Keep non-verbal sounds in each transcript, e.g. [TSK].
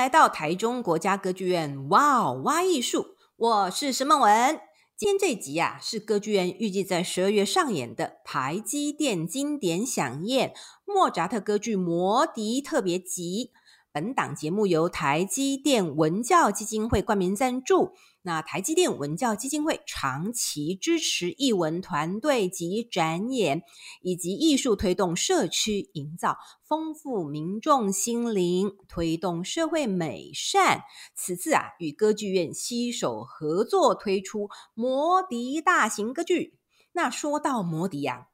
来到台中国家歌剧院，哇哦，挖艺术！我是石梦文。今天这集啊，是歌剧院预计在十二月上演的台积电经典饗宴莫扎特歌剧《魔笛》特别集。本档节目由台积电文教基金会冠名赞助。那台积电文教基金会长期支持艺文团队及展演，以及艺术推动社区营造，丰富民众心灵，推动社会美善。此次啊，与歌剧院携手合作推出《魔笛》大型歌剧。那说到《魔笛》啊，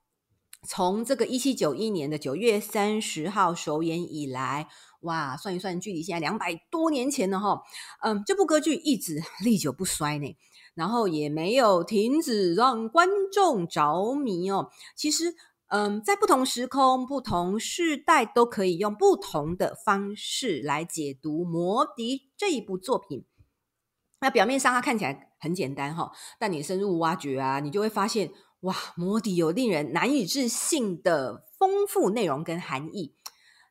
从这个一七九一年的九月三十号首演以来。哇，算一算，距离现在两百多年前了哈。嗯，这部歌剧一直 [LAUGHS] 历久不衰呢，然后也没有停止让观众着迷哦。其实，嗯，在不同时空、不同世代，都可以用不同的方式来解读《魔笛》这一部作品。那表面上它看起来很简单哈，但你深入挖掘啊，你就会发现，哇，《魔笛》有令人难以置信的丰富内容跟含义。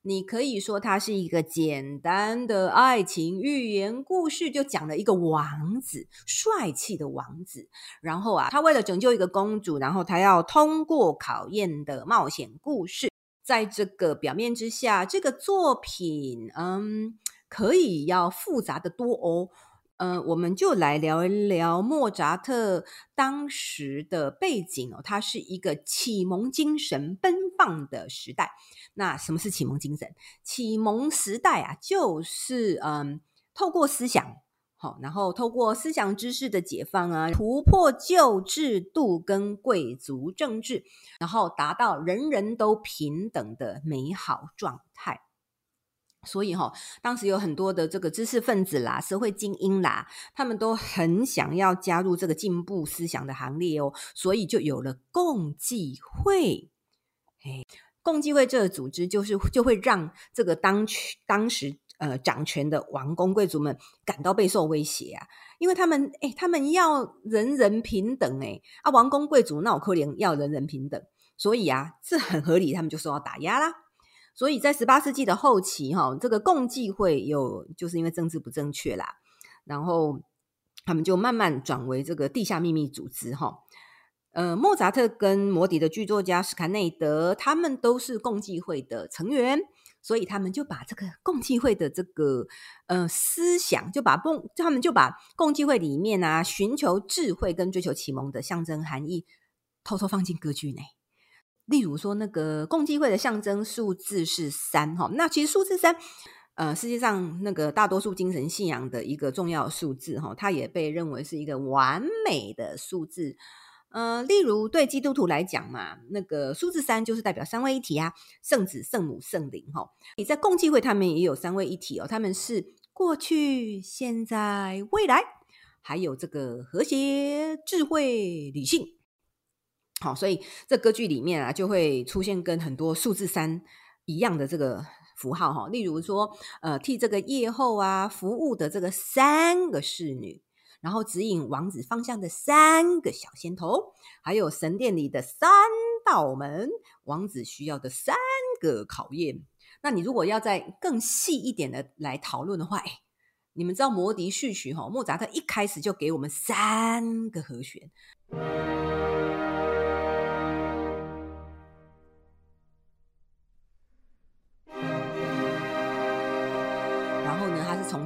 你可以说它是一个简单的爱情寓言故事，就讲了一个王子，帅气的王子。然后啊，他为了拯救一个公主，然后他要通过考验的冒险故事。在这个表面之下，这个作品，嗯，可以要复杂得多哦。嗯，我们就来聊一聊莫扎特当时的背景哦。他是一个启蒙精神奔放的时代。那什么是启蒙精神？启蒙时代啊，就是嗯，透过思想，好，然后透过思想知识的解放啊，突破旧制度跟贵族政治，然后达到人人都平等的美好状态。所以哈，当时有很多的这个知识分子啦、社会精英啦，他们都很想要加入这个进步思想的行列哦，所以就有了共济会。哎，共济会这个组织就是就会让这个当当时呃掌权的王公贵族们感到备受威胁啊，因为他们哎，他们要人人平等哎啊，王公贵族那我可怜要人人平等，所以啊，这很合理，他们就受到打压啦。所以在十八世纪的后期，哈，这个共济会有就是因为政治不正确啦，然后他们就慢慢转为这个地下秘密组织，哈。呃，莫扎特跟摩笛的剧作家史卡内德，他们都是共济会的成员，所以他们就把这个共济会的这个呃思想，就把共他们就把共济会里面啊，寻求智慧跟追求启蒙的象征含义，偷偷放进歌剧内。例如说，那个共济会的象征数字是三哈，那其实数字三，呃，世界上那个大多数精神信仰的一个重要数字哈，它也被认为是一个完美的数字。呃，例如对基督徒来讲嘛，那个数字三就是代表三位一体啊，圣子、圣母、圣灵哈。你在共济会，他们也有三位一体哦，他们是过去、现在、未来，还有这个和谐、智慧、理性。好，所以这歌剧里面啊，就会出现跟很多数字三一样的这个符号哈。例如说，呃，替这个夜后啊服务的这个三个侍女，然后指引王子方向的三个小仙头，还有神殿里的三道门，王子需要的三个考验。那你如果要再更细一点的来讨论的话，哎，你们知道《魔笛序曲》哈，莫扎特一开始就给我们三个和弦。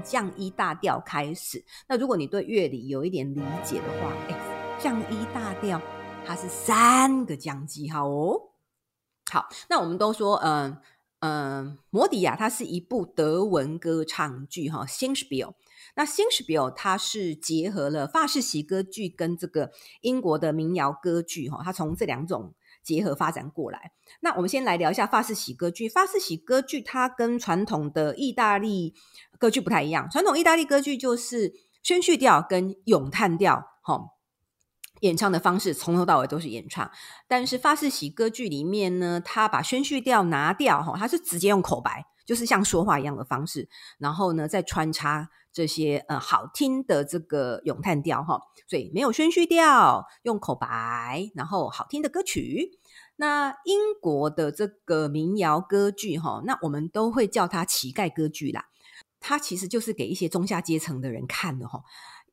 降一大调开始，那如果你对乐理有一点理解的话，哎，降一大调它是三个降记号哦。好，那我们都说，嗯、嗯，摩迪亚，它是一部德文歌唱剧哈，Singspiel。那 Singspiel 它是结合了法式喜歌剧跟这个英国的民谣歌剧哈，它从这两种。结合发展过来，那我们先来聊一下法式喜歌剧。法式喜歌剧它跟传统的意大利歌剧不太一样。传统意大利歌剧就是宣叙调跟咏叹调，哈，演唱的方式从头到尾都是演唱。但是法式喜歌剧里面呢，他把宣叙调拿掉，哈，他是直接用口白，就是像说话一样的方式，然后呢再穿插这些呃好听的这个咏叹调，哈，所以没有宣叙调，用口白，然后好听的歌曲。那英国的这个民谣歌剧，哈，那我们都会叫它乞丐歌剧啦。它其实就是给一些中下阶层的人看的哈。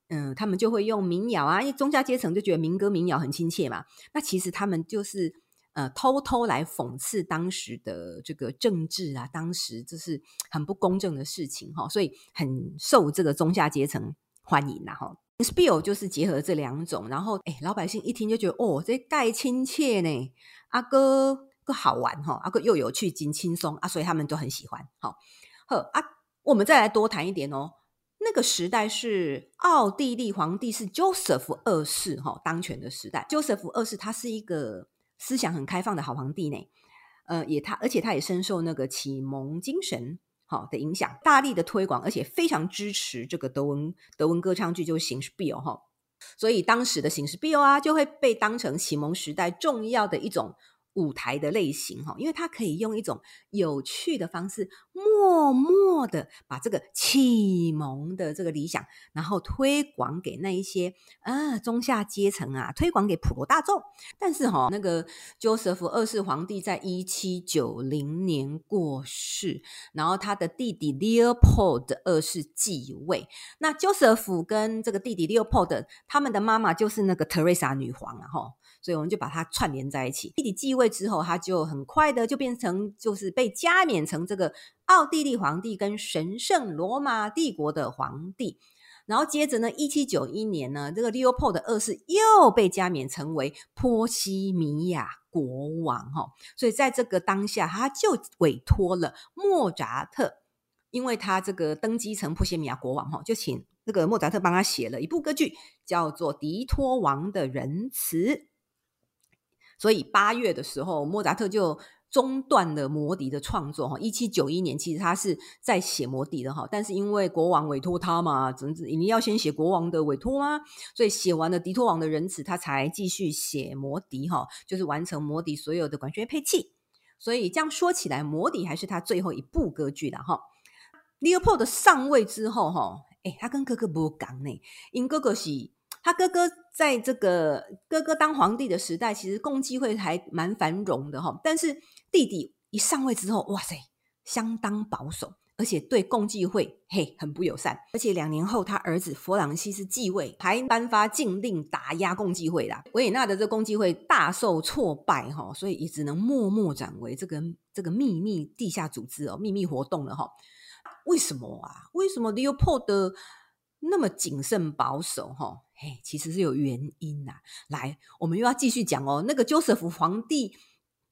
嗯，他们就会用民谣啊，因为中下阶层就觉得民歌民谣很亲切嘛。那其实他们就是呃偷偷来讽刺当时的这个政治啊，当时就是很不公正的事情哈，所以很受这个中下阶层欢迎呐哈。Spiel 就是结合这两种，然后哎，老百姓一听就觉得哦，这盖亲切呢，阿哥个好玩哈，阿哥又有趣，真轻松啊，所以他们都很喜欢。好，呵啊，我们再来多谈一点哦。那个时代是奥地利皇帝是 Joseph 二世哈当权的时代，Joseph 二世他是一个思想很开放的好皇帝呢，呃，也他而且他也深受那个启蒙精神好的影响，大力的推广，而且非常支持这个德文德文歌唱剧，就是《Singspiel》哈，所以当时的《形式 B O》啊就会被当成启蒙时代重要的一种。舞台的类型哈，因为它可以用一种有趣的方式，默默的把这个启蒙的这个理想，然后推广给那一些啊中下阶层啊，推广给普罗大众。但是哈，那个 Joseph 二世皇帝在一七九零年过世，然后他的弟弟 Leopold 二世继位。那 Joseph 跟这个弟弟 Leopold 他们的妈妈就是那个 Teresa 女皇啊哈。所以我们就把它串联在一起。弟弟继位之后，他就很快的就变成，就是被加冕成这个奥地利皇帝跟神圣罗马帝国的皇帝。然后接着呢，一七九一年呢，这个 Leopold 二世又被加冕成为波西米亚国王哈。所以在这个当下，他就委托了莫扎特，因为他这个登基成波西米亚国王哈，就请这个莫扎特帮他写了一部歌剧，叫做《迪托王的仁慈》。所以八月的时候，莫扎特就中断了《魔笛》的创作。哈，一七九一年，其实他是在写《魔笛》的哈，但是因为国王委托他嘛，怎么你要先写国王的委托吗？所以写完了《狄托王的仁慈》，他才继续写《魔笛》哈，就是完成《魔笛》所有的管弦乐配器。所以这样说起来，《魔笛》还是他最后一部歌剧了哈。Leopold 上位之后哈，诶，他跟哥哥不讲呢，因哥哥是。他哥哥在这个哥哥当皇帝的时代，其实共济会还蛮繁荣的哈。但是弟弟一上位之后，哇塞，相当保守，而且对共济会嘿很不友善。而且两年后，他儿子弗朗西斯继位，还颁发禁令打压共济会啦。维也纳的这共济会大受挫败哈，所以也只能默默转为这个这个秘密地下组织哦，秘密活动了哈。为什么啊？为什么 Leopold 那么谨慎保守哈？嘿，其实是有原因呐、来，我们又要继续讲哦。那个 Joseph 皇帝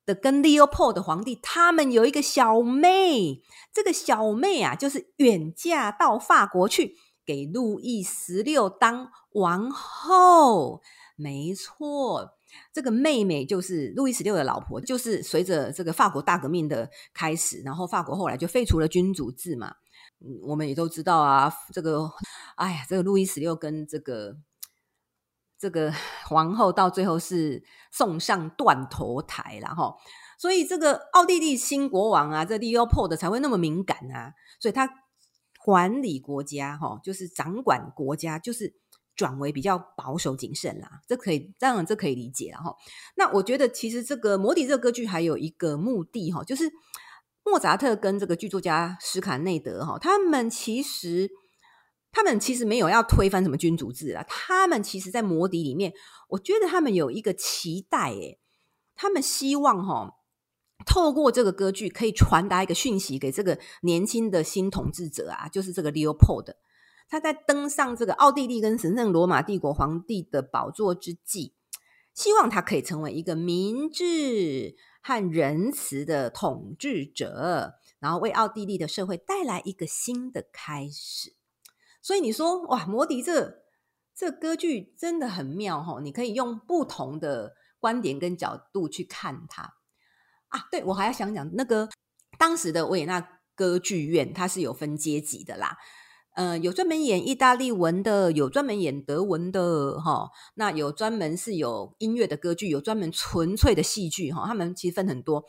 的跟 Leopold 皇帝，他们有一个小妹。这个小妹啊，就是远嫁到法国去，给路易十六当王后。没错，这个妹妹就是路易十六的老婆。就是随着这个法国大革命的开始，然后法国后来就废除了君主制嘛。嗯，我们也都知道啊，这个，哎呀，这个路易十六跟这个。这个 [LAUGHS] 皇后到最后是送上断头台了哈，所以这个奥地利新国王啊，这 Leopold 才会那么敏感啊，所以他管理国家哈，就是掌管国家，就是转为比较保守谨慎啦，这可以当然这可以理解了哈。那我觉得其实这个《魔笛》这个歌剧还有一个目的哈，就是莫扎特跟这个剧作家史卡内德哈，他们其实。他们其实没有要推翻什么君主制啊，他们其实，在魔笛里面，我觉得他们有一个期待，诶，他们希望哈，透过这个歌剧可以传达一个讯息给这个年轻的新统治者啊，就是这个 Leopold，他在登上这个奥地利跟神圣罗马帝国皇帝的宝座之际，希望他可以成为一个明智和仁慈的统治者，然后为奥地利的社会带来一个新的开始。所以你说哇，魔笛这这歌剧真的很妙哈！你可以用不同的观点跟角度去看它啊。对，我还要想讲那个当时的维也纳歌剧院，它是有分阶级的啦。呃，有专门演意大利文的，有专门演德文的哈。那有专门是有音乐的歌剧，有专门纯粹的戏剧哈。他们其实分很多。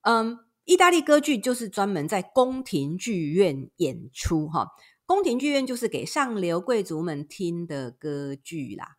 嗯，意大利歌剧就是专门在宫廷剧院演出哈。宫廷剧院就是给上流贵族们听的歌剧啦，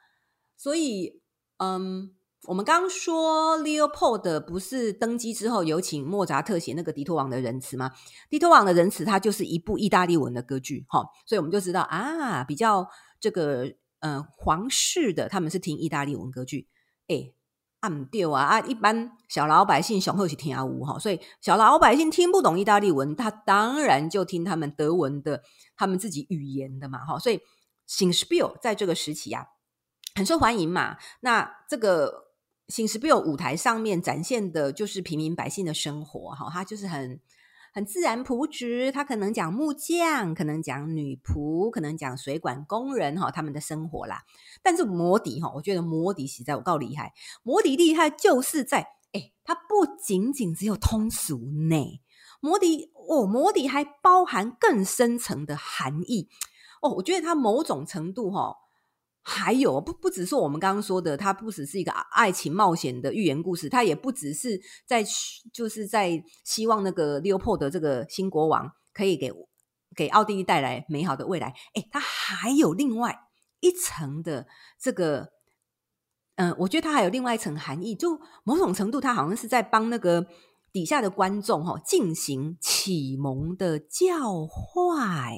所以，嗯，我们刚刚说 Leopold 不是登基之后有请莫扎特写那个《迪托王的仁慈》吗？《迪托王的仁慈》它就是一部意大利文的歌剧，哈，所以我们就知道啊，比较这个呃皇室的他们是听意大利文歌剧，哎，按掉啊啊，一般小老百姓雄厚是听阿乌哈，所以小老百姓听不懂意大利文，他当然就听他们德文的，他们自己语言的嘛，哈，所以新 spiel 在这个时期啊很受欢迎嘛，那这个。新十六舞台上面展现的就是平民百姓的生活，哈，他就是很很自然朴实。他可能讲木匠，可能讲女仆，可能讲水管工人，哈，他们的生活啦。但是摩笛，哈，我觉得摩笛实在我够厉害。摩笛厉害就是在，哎，它不仅仅只有通俗呢，摩笛哦，摩笛还包含更深层的含义哦。我觉得它某种程度，哈。还有不不只是我们刚刚说的，它不只是一个爱情冒险的寓言故事，它也不只是在就是在希望那个利欧波德这个新国王可以给给奥地利带来美好的未来。诶，它还有另外一层的这个，嗯、我觉得它还有另外一层含义，就某种程度，它好像是在帮那个底下的观众哈、哦、进行启蒙的教化。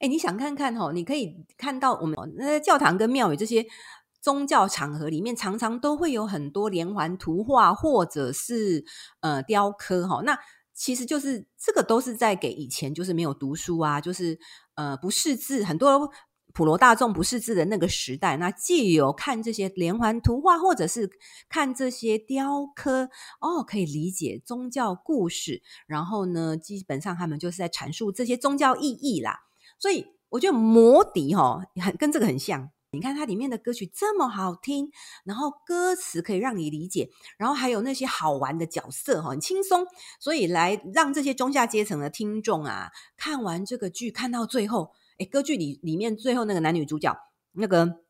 哎，你想看看吼，你可以看到我们那教堂跟庙宇这些宗教场合里面，常常都会有很多连环图画或者是呃雕刻哈。那其实就是这个都是在给以前就是没有读书啊，就是呃不识字，很多普罗大众不识字的那个时代，那借由看这些连环图画或者是看这些雕刻哦，可以理解宗教故事。然后呢，基本上他们就是在阐述这些宗教意义啦。所以我觉得魔笛哈很跟这个很像，你看它里面的歌曲这么好听，然后歌词可以让你理解，然后还有那些好玩的角色哈，很轻松，所以来让这些中下阶层的听众啊看完这个剧看到最后，诶，歌剧里里面最后那个男女主角那个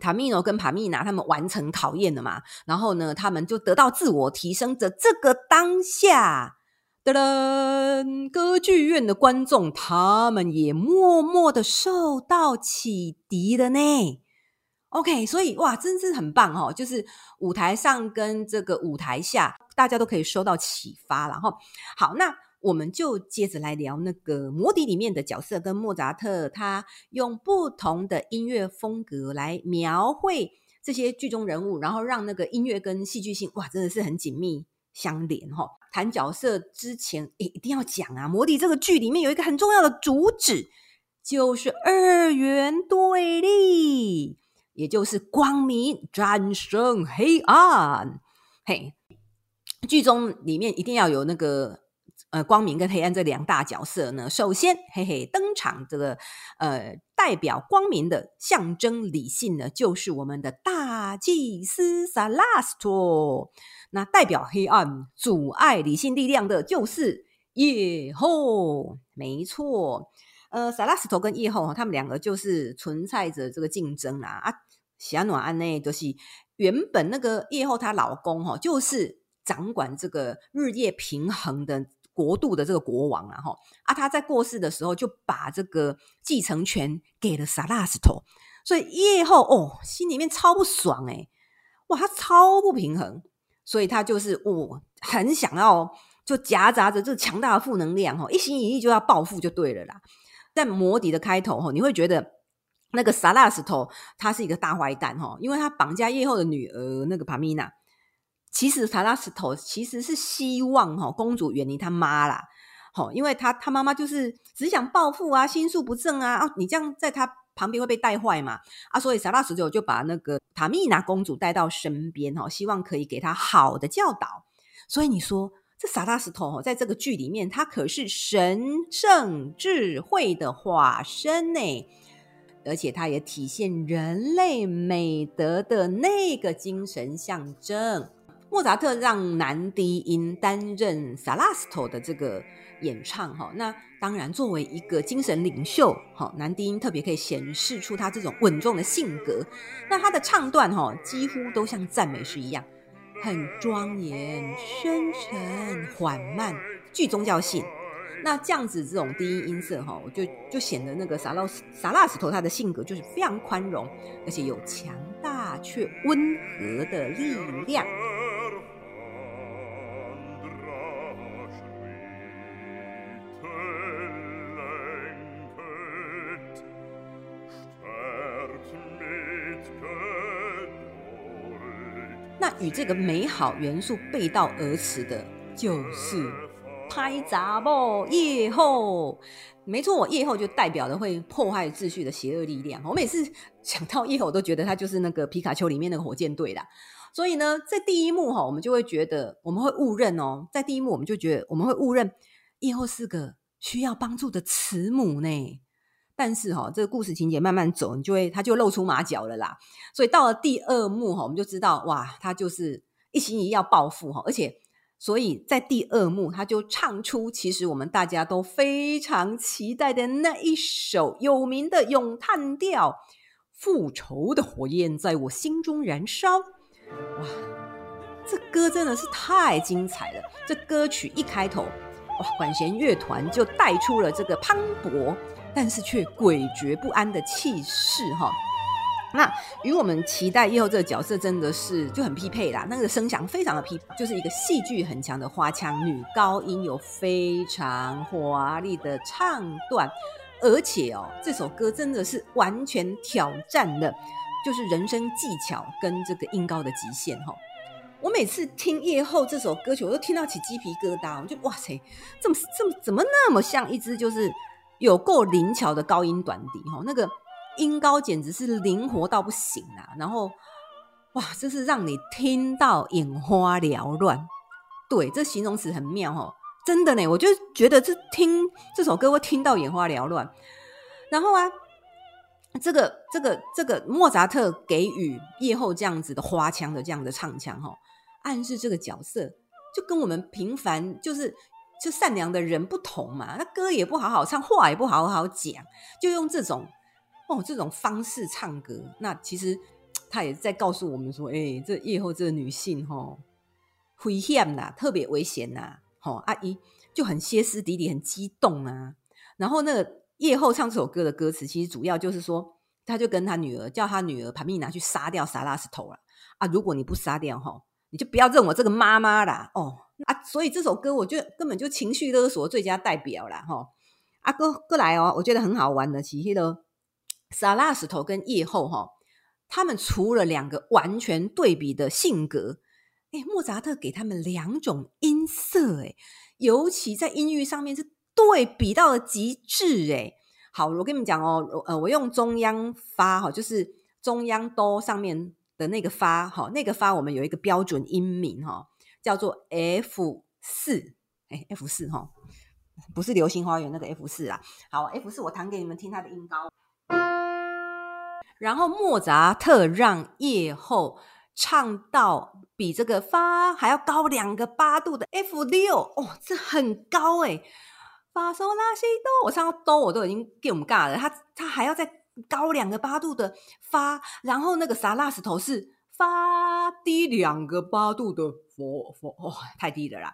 塔米诺跟帕米娜他们完成考验了嘛，然后呢他们就得到自我提升的这个当下。噔噔，歌剧院的观众，他们也默默的受到启迪了呢。OK，所以哇，真是很棒哦！就是舞台上跟这个舞台下，大家都可以受到启发了哈。好，那我们就接着来聊那个《魔笛》里面的角色，跟莫扎特他用不同的音乐风格来描绘这些剧中人物，然后让那个音乐跟戏剧性哇，真的是很紧密相连哈。谈角色之前，一定要讲啊！《魔笛》这个剧里面有一个很重要的主旨，就是二元对立，也就是光明战胜黑暗。嘿，剧中里面一定要有那个呃光明跟黑暗这两大角色呢。首先，嘿嘿登场这个呃代表光明的象征理性呢，就是我们的大祭司萨拉斯托。那代表黑暗、阻碍理性力量的，就是夜后。没错，呃，萨拉斯托跟夜后，他们两个就是存在着这个竞争啦。啊，霞暖安呢，就是原本那个夜后她老公哈，就是掌管这个日夜平衡的国度的这个国王啊哈。啊，他在过世的时候就把这个继承权给了萨拉斯托，所以夜后哦，心里面超不爽诶，哇，他超不平衡。所以他就是我、哦、很想要，就夹杂着这强大的负能量哈，一心一意就要报复就对了啦。在魔笛的开头哈，你会觉得那个萨拉斯托他是一个大坏蛋哈，因为他绑架夜后的女儿那个帕米娜。其实萨拉斯托其实是希望哈公主远离他妈啦，因为他他妈妈就是只想报复啊，心术不正啊啊，你这样在他。旁边会被带坏嘛？啊，所以萨拉斯托就把那个塔米娜公主带到身边哈，希望可以给她好的教导。所以你说这萨拉斯托在这个剧里面，他可是神圣智慧的化身呢，而且他也体现人类美德的那个精神象征。莫扎特让男低音担任萨拉斯托的这个。演唱哈，那当然作为一个精神领袖哈，男低音特别可以显示出他这种稳重的性格。那他的唱段哈，几乎都像赞美诗一样，很庄严、深沉、缓慢，具宗教性。那这样子这种低音音色哈，就就显得那个萨拉萨拉斯头他的性格就是非常宽容，而且有强大却温和的力量。与这个美好元素背道而驰的，就是歹查某夜后。没错，我夜后就代表了会破坏秩序的邪恶力量。我每次想到夜后，我都觉得他就是那个皮卡丘里面那个火箭队啦。所以呢，在第一幕哈，我们就会觉得我们会误认哦，在第一幕我们就觉得我们会误认夜后是个需要帮助的慈母呢。但是哈，这个故事情节慢慢走，你就会他就露出马脚了啦。所以到了第二幕哈，我们就知道哇，他就是一心一意要报复哈，而且所以在第二幕他就唱出其实我们大家都非常期待的那一首有名的咏叹调《复仇的火焰在我心中燃烧》。哇，这歌真的是太精彩了！这歌曲一开头，哇，管弦乐团就带出了这个磅礴。但是却诡谲不安的气势哈，那与我们期待夜后这个角色真的是就很匹配啦。那个声响非常的匹，就是一个戏剧很强的花腔女高音，有非常华丽的唱段，而且哦，这首歌真的是完全挑战了，就是人声技巧跟这个音高的极限哈。我每次听夜后这首歌曲，我都听到起鸡皮疙瘩，我就哇塞，这么这么怎么那么像一只就是。有够灵巧的高音短笛哈，那个音高简直是灵活到不行啊！然后哇，这是让你听到眼花缭乱。对，这形容词很妙哈，真的呢，我就觉得这听这首歌会听到眼花缭乱。然后啊，这个这个这个莫扎特给予夜后这样子的花腔的这样的唱腔哈，暗示这个角色就跟我们平凡就是。就善良的人不同嘛，那歌也不好好唱，话也不好好讲，就用这种哦这种方式唱歌。那其实他也在告诉我们说，哎、欸，这夜后这个女性哈，危险呐，特别危险呐。吼，阿姨就很歇斯底里，很激动啊。然后那个夜后唱这首歌的歌词，其实主要就是说，他就跟他女儿叫他女儿帕米娜去杀掉萨拉斯头了啊。如果你不杀掉哈，你就不要认我这个妈妈啦哦。啊，所以这首歌我觉得根本就情绪勒索最佳代表啦。哈。阿哥过来哦，我觉得很好玩的，其实的萨拉石头跟夜后哈，他们除了两个完全对比的性格，哎，莫扎特给他们两种音色，哎，尤其在音域上面是对比到了极致，哎，好，我跟你们讲哦，呃，我用中央发哈，就是中央哆上面的那个发哈，那个发我们有一个标准音名哈。叫做 F 四，哎，F 四哈，不是流星花园那个 F 四啊。好，F 四我弹给你们听它的音高。然后莫扎特让夜后唱到比这个发还要高两个八度的 F 六，哦，这很高哎。发嗦拉西哆，我唱到哆我都已经给我们尬了，他他还要再高两个八度的发，然后那个萨拉斯头是。八低两个八度的佛佛，太低了啦！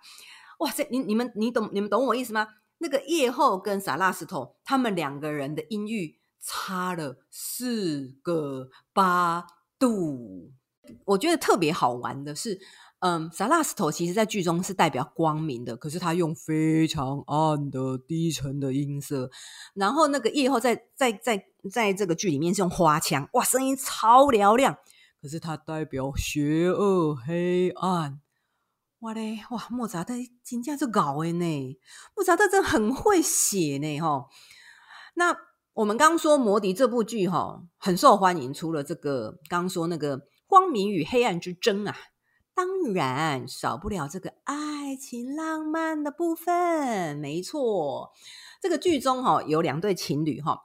哇塞，你你们你懂你们懂我意思吗？那个夜后跟萨拉斯头，他们两个人的音域差了四个八度。我觉得特别好玩的是，嗯，萨拉斯头其实在剧中是代表光明的，可是他用非常暗的低沉的音色。然后那个夜后在在在在这个剧里面是用花腔，哇，声音超嘹亮。可是它代表邪恶、黑暗，哇嘞哇！莫扎特真正就搞诶呢，莫扎特真很会写呢哈。那我们刚说《魔笛》这部剧哈很受欢迎，除了这个刚刚说那个光明与黑暗之争啊，当然少不了这个爱情浪漫的部分。没错，这个剧中哈有两对情侣哈。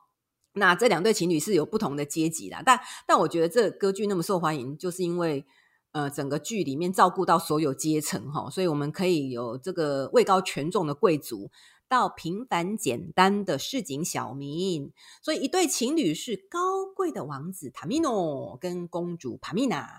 那这两对情侣是有不同的阶级啦，但但我觉得这歌剧那么受欢迎，就是因为呃整个剧里面照顾到所有阶层哈，所以我们可以有这个位高权重的贵族到平凡简单的市井小民，所以一对情侣是高贵的王子塔米诺跟公主帕米娜，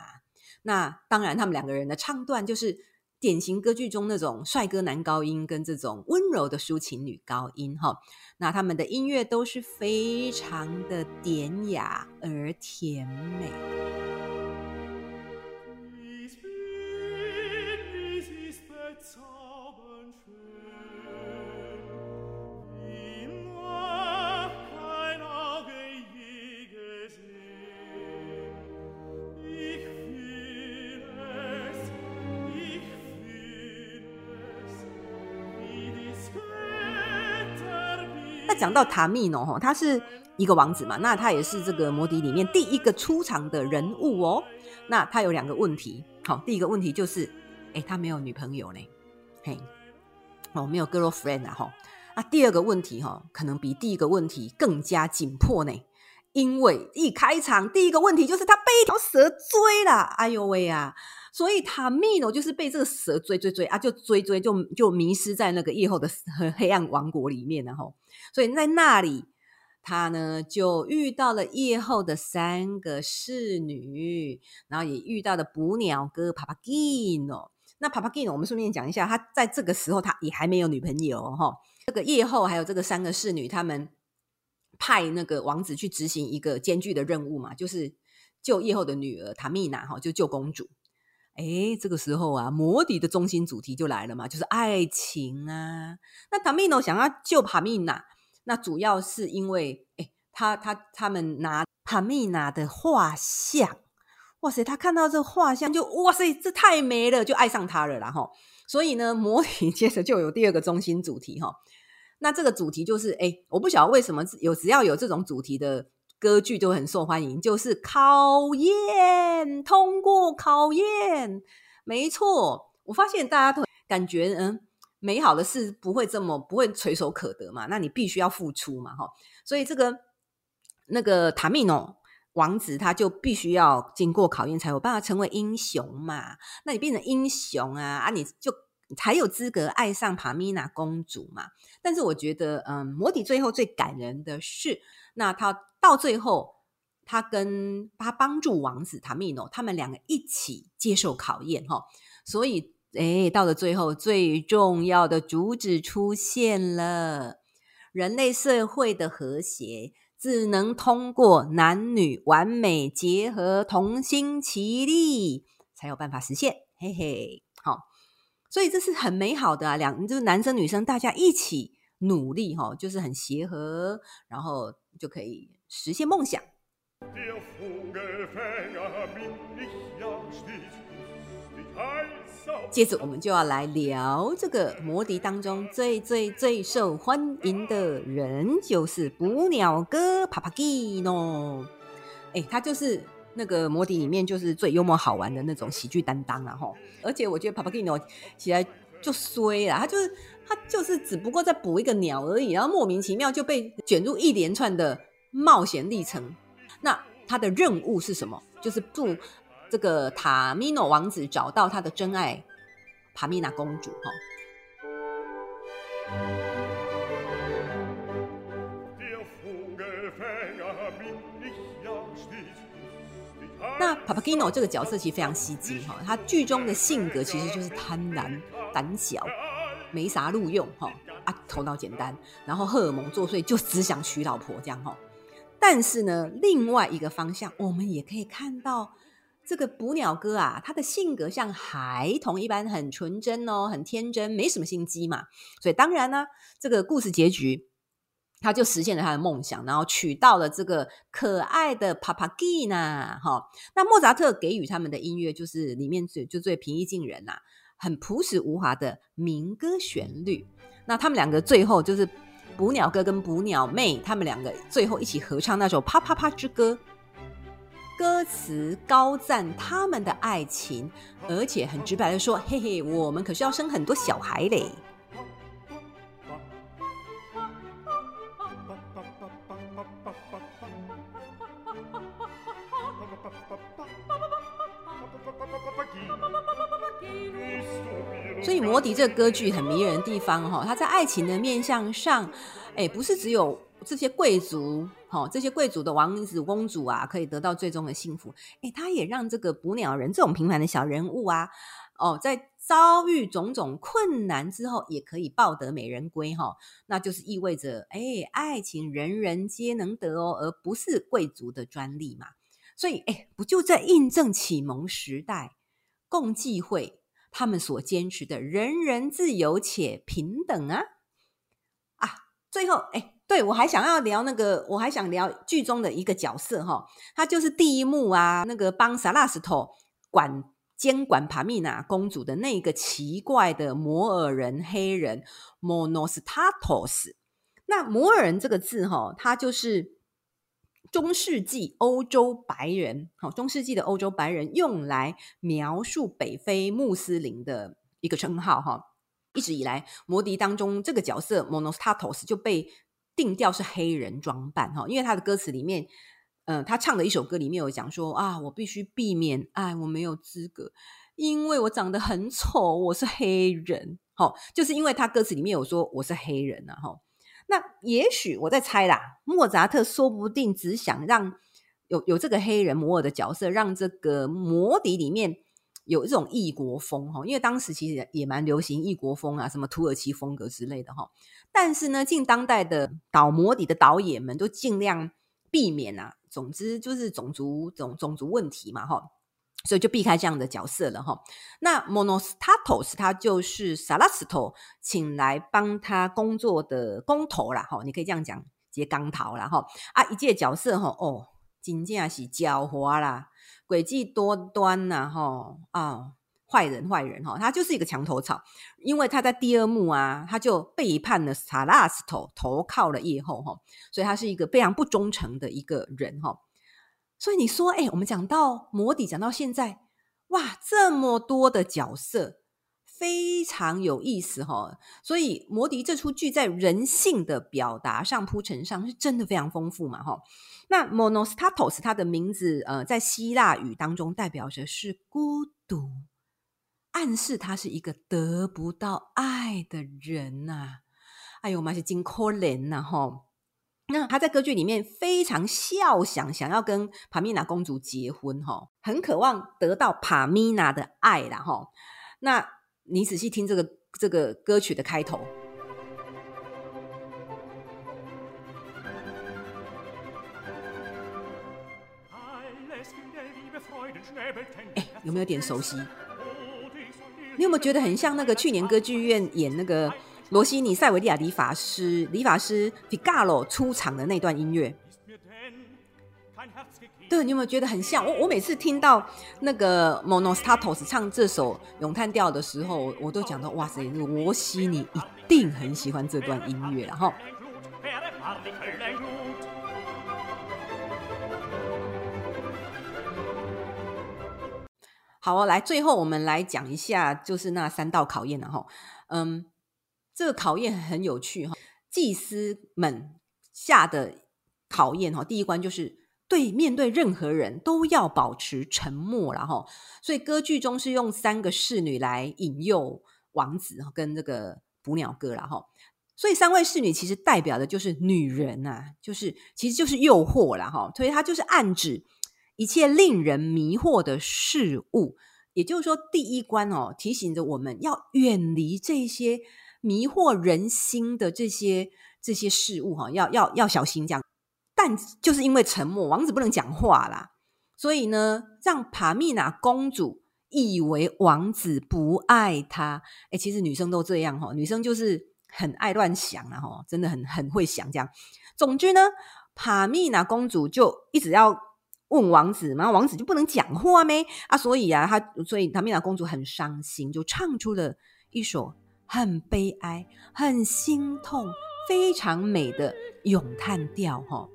那当然他们两个人的唱段就是。典型歌剧中那种帅哥男高音跟这种温柔的抒情女高音哈。那他们的音乐都是非常的典雅而甜美。讲到塔米诺哈，他是一个王子嘛，那他也是这个魔笛里面第一个出场的人物哦。那他有两个问题，好，第一个问题就是，哎，他没有女朋友呢，嘿，哦，没有 girlfriend 啊，哈。那第二个问题哈，可能比第一个问题更加紧迫呢，因为一开场第一个问题就是他被一条蛇追了，哎呦喂啊！所以塔米诺就是被这个蛇追追追啊，就追追就就迷失在那个夜后的 [LAUGHS] 黑暗王国里面，然后，所以在那里，他呢就遇到了夜后的三个侍女，然后也遇到了捕鸟哥帕帕基诺。那帕帕基诺，我们顺便讲一下，他在这个时候他也还没有女朋友哈。这个夜后还有这个三个侍女，他们派那个王子去执行一个艰巨的任务嘛，就是救夜后的女儿塔米娜哈，就救公主。哎，这个时候啊，魔笛的中心主题就来了嘛，就是爱情啊。那塔米诺想要救帕米娜，那主要是因为，哎，他他他们拿帕米娜的画像，哇塞，他看到这画像就哇塞，这太美了，就爱上他了啦哈。所以呢，魔笛 [LAUGHS] 接着就有第二个中心主题哈。那这个主题就是，哎，我不晓得为什么有只要有这种主题的。歌剧就很受欢迎，就是考验，通过考验，没错。我发现大家都感觉，嗯，美好的事不会这么不会垂手可得嘛，那你必须要付出嘛，哈。所以这个那个塔米诺王子他就必须要经过考验，才有办法成为英雄嘛。那你变成英雄啊，啊，你就才有资格爱上帕米娜公主嘛。但是我觉得，嗯，魔底最后最感人的是，那他。到最后，他跟他帮助王子塔米诺，他们两个一起接受考验哈。所以，哎，到了最后，最重要的主旨出现了：人类社会的和谐只能通过男女完美结合、同心协力，才有办法实现。嘿嘿，所以这是很美好的啊，两就是男生女生大家一起努力哈，就是很协和，然后就可以。实现梦想。接着，我们就要来聊这个魔笛当中最最最受欢迎的人，就是捕鸟哥帕帕基诺。哎，他就是那个魔笛里面就是最幽默好玩的那种喜剧担当啊！哈，而且我觉得 Papagino 起来就衰了，他就是他就是只不过在捕一个鸟而已，然后莫名其妙就被卷入一连串的。冒险历程，那他的任务是什么？就是助这个塔米诺王子找到他的真爱帕米娜公主。哈，那帕帕基诺这个角色其实非常吸睛哈，他剧中的性格其实就是贪婪、胆小、没啥路用哈啊，头脑简单，然后荷尔蒙作祟，就只想娶老婆这样哈。但是呢，另外一个方向，我们也可以看到这个捕鸟哥啊，他的性格像孩童一般，很纯真哦，很天真，没什么心机嘛。所以当然呢，这个故事结局，他就实现了他的梦想，然后娶到了这个可爱的帕帕基娜。哈，那莫扎特给予他们的音乐，就是里面最就最平易近人呐、很朴实无华的民歌旋律。那他们两个最后就是。捕鸟哥跟捕鸟妹，他们两个最后一起合唱那首《啪啪啪之歌》，歌词高赞他们的爱情，而且很直白的说：“嘿嘿，我们可是要生很多小孩嘞。”魔笛这个歌剧很迷人的地方，哈，它在爱情的面向上，哎，不是只有这些贵族，哈，这些贵族的王子公主啊，可以得到最终的幸福，哎，它也让这个捕鸟人这种平凡的小人物啊，哦，在遭遇种种困难之后，也可以抱得美人归哈，那就是意味着，哎，爱情人人皆能得哦，而不是贵族的专利嘛。所以，哎，不就在印证启蒙时代共济会他们所坚持的人人自由且平等啊？啊，最后，哎，对，我还想要聊那个，我还想聊剧中的一个角色哈，他就是第一幕啊，那个帮萨拉斯托管。监管帕米娜公主的那个奇怪的摩尔人黑人 Monostatos，那摩尔人这个字哈，它就是中世纪欧洲白人，好，中世纪的欧洲白人用来描述北非穆斯林的一个称号哈。一直以来，魔笛当中这个角色 Monostatos 就被定调是黑人装扮哈，因为他的歌词里面。嗯、呃，他唱的一首歌里面有讲说啊，我必须避免爱，我没有资格，因为我长得很丑，我是黑人。好、就是因为他歌词里面有说我是黑人啊。哈、那也许我在猜啦，莫扎特说不定只想让有有这个黑人摩尔的角色，让这个魔笛里面有一种异国风哈、因为当时其实也蛮流行异国风啊，什么土耳其风格之类的哈、但是呢，近当代的导魔笛的导演们都尽量避免啊。总之就是种族种种族问题嘛，哈，所以就避开这样的角色了，哈。那 Monostatos 他就是萨拉斯托请来帮他工作的工头啦，哈，你可以这样讲，接钢头啦，哈。啊，一介角色，哈，哦，真正是狡猾啦，诡计多端呐，哈，啊。坏人，坏人哈，他就是一个墙头草，因为他在第二幕啊，他就背叛了萨拉斯托，投靠了叶后哈，所以他是一个非常不忠诚的一个人哈。所以你说，哎，我们讲到魔笛，讲到现在，哇，这么多的角色，非常有意思哈。所以魔笛这出剧在人性的表达上铺陈上是真的非常丰富嘛哈。那 Monostatos 他的名字呃，在希腊语当中代表着是孤独。暗示他是一个得不到爱的人呐、啊，哎呦，妈是真可怜呐哈。那他在歌剧里面非常笑想，想要跟帕米娜公主结婚哈，很渴望得到帕米娜的爱啦哈。那你仔细听这个这个歌曲的开头，哎，有没有点熟悉？你有没有觉得很像那个去年歌剧院演那个罗西尼塞维利亚理发师理发师皮卡罗出场的那段音乐？对，你有没有觉得很像？我我每次听到那个 Monostatos 唱这首咏叹调的时候，我都讲到哇塞，罗西尼一定很喜欢这段音乐，然后。好哦，来，最后我们来讲一下，就是那三道考验了哈。嗯，这个考验很有趣哈。祭司们下的考验哈，第一关就是对面对任何人都要保持沉默了哈。所以歌剧中是用三个侍女来引诱王子跟这个捕鸟哥了哈。所以三位侍女其实代表的就是女人呐，就是其实就是诱惑了哈。所以它就是暗指。一切令人迷惑的事物，也就是说，第一关哦，提醒着我们要远离这些迷惑人心的这些这些事物哈，要要要小心这样。但就是因为沉默，王子不能讲话啦，所以呢，让帕米娜公主以为王子不爱她。哎，其实女生都这样哈，女生就是很爱乱想啊哈，真的很很会想这样。总之呢，帕米娜公主就一直要。问王子嘛，王子就不能讲话咩？啊，所以啊，他所以帕米娜公主很伤心，就唱出了一首很悲哀、很心痛、非常美的咏叹调，哈。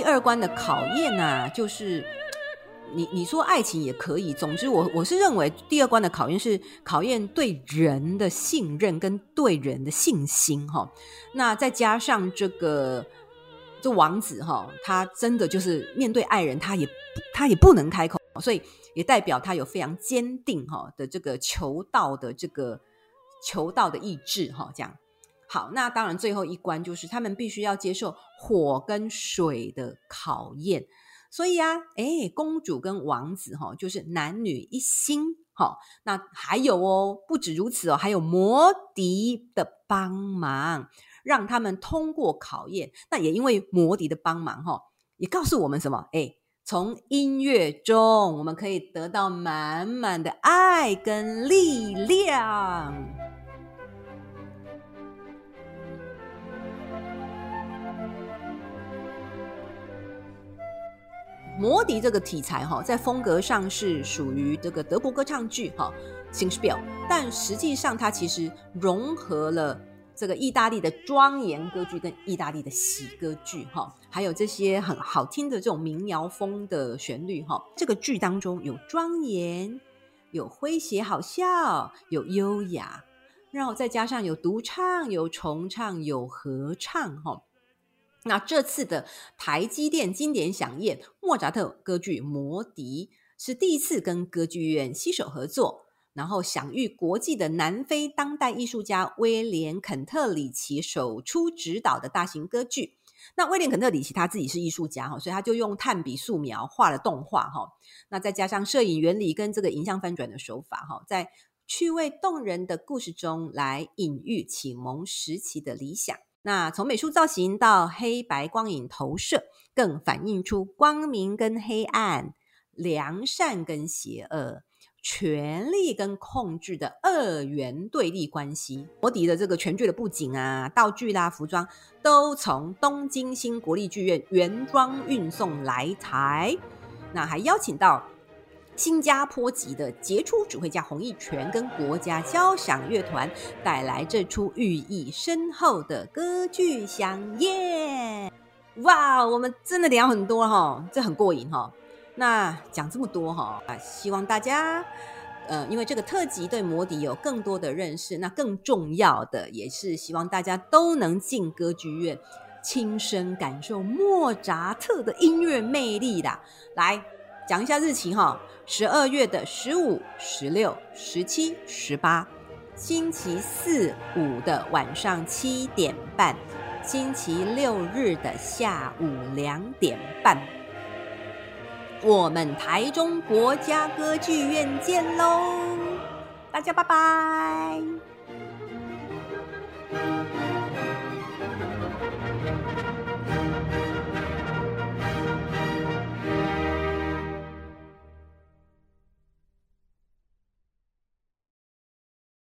第二关的考验啊，就是 [TSK] 你你说爱情也可以，总之我我是认为第二关的考验是考验对人的信任跟对人的信心哈。那再加上这个这王子哈，他真的就是面对爱人，他也他也不能开口，所以也代表他有非常坚定哈的这个求道的这个求道的意志哈，这样。好，那当然最后一关就是他们必须要接受火跟水的考验，所以啊，诶，公主跟王子哈，就是男女一心哈。那还有哦，不止如此哦，还有魔笛的帮忙，让他们通过考验。那也因为魔笛的帮忙哈，也告诉我们什么？诶，从音乐中我们可以得到满满的爱跟力量。魔笛这个题材哈，在风格上是属于这个德国歌唱剧哈《形式表但实际上它其实融合了这个意大利的庄严歌剧跟意大利的喜歌剧哈，还有这些很好听的这种民谣风的旋律哈。这个剧当中有庄严，有诙谐好笑，有优雅，然后再加上有独唱，有重唱，有合唱哈。那这次的台积电经典响宴，莫扎特歌剧《魔笛》是第一次跟歌剧院携手合作，然后享誉国际的南非当代艺术家威廉肯特里奇首出指导的大型歌剧。那威廉肯特里奇他自己是艺术家哈，所以他就用炭笔素描画了动画哈。那再加上摄影原理跟这个影像翻转的手法哈，在趣味动人的故事中来隐喻启蒙时期的理想。那从美术造型到黑白光影投射，更反映出光明跟黑暗、良善跟邪恶、权力跟控制的二元对立关系。魔笛的这个全剧的布景啊、道具啦、服装，都从东京新国立剧院原装运送来台。那还邀请到。新加坡籍的杰出指挥家洪一泉跟国家交响乐团带来这出寓意深厚的歌剧饗宴。哇，我们真的聊很多哈，这很过瘾哈。那讲这么多哈，啊，希望大家，呃，因为这个特辑对摩笛有更多的认识，那更重要的也是希望大家都能进歌剧院，亲身感受莫扎特的音乐魅力的。来。讲一下日期哈，十二月的十五、十六、十七、十八，星期四五的晚上七点半，星期六日的下午两点半，我们台中国家歌剧院见喽！大家拜拜。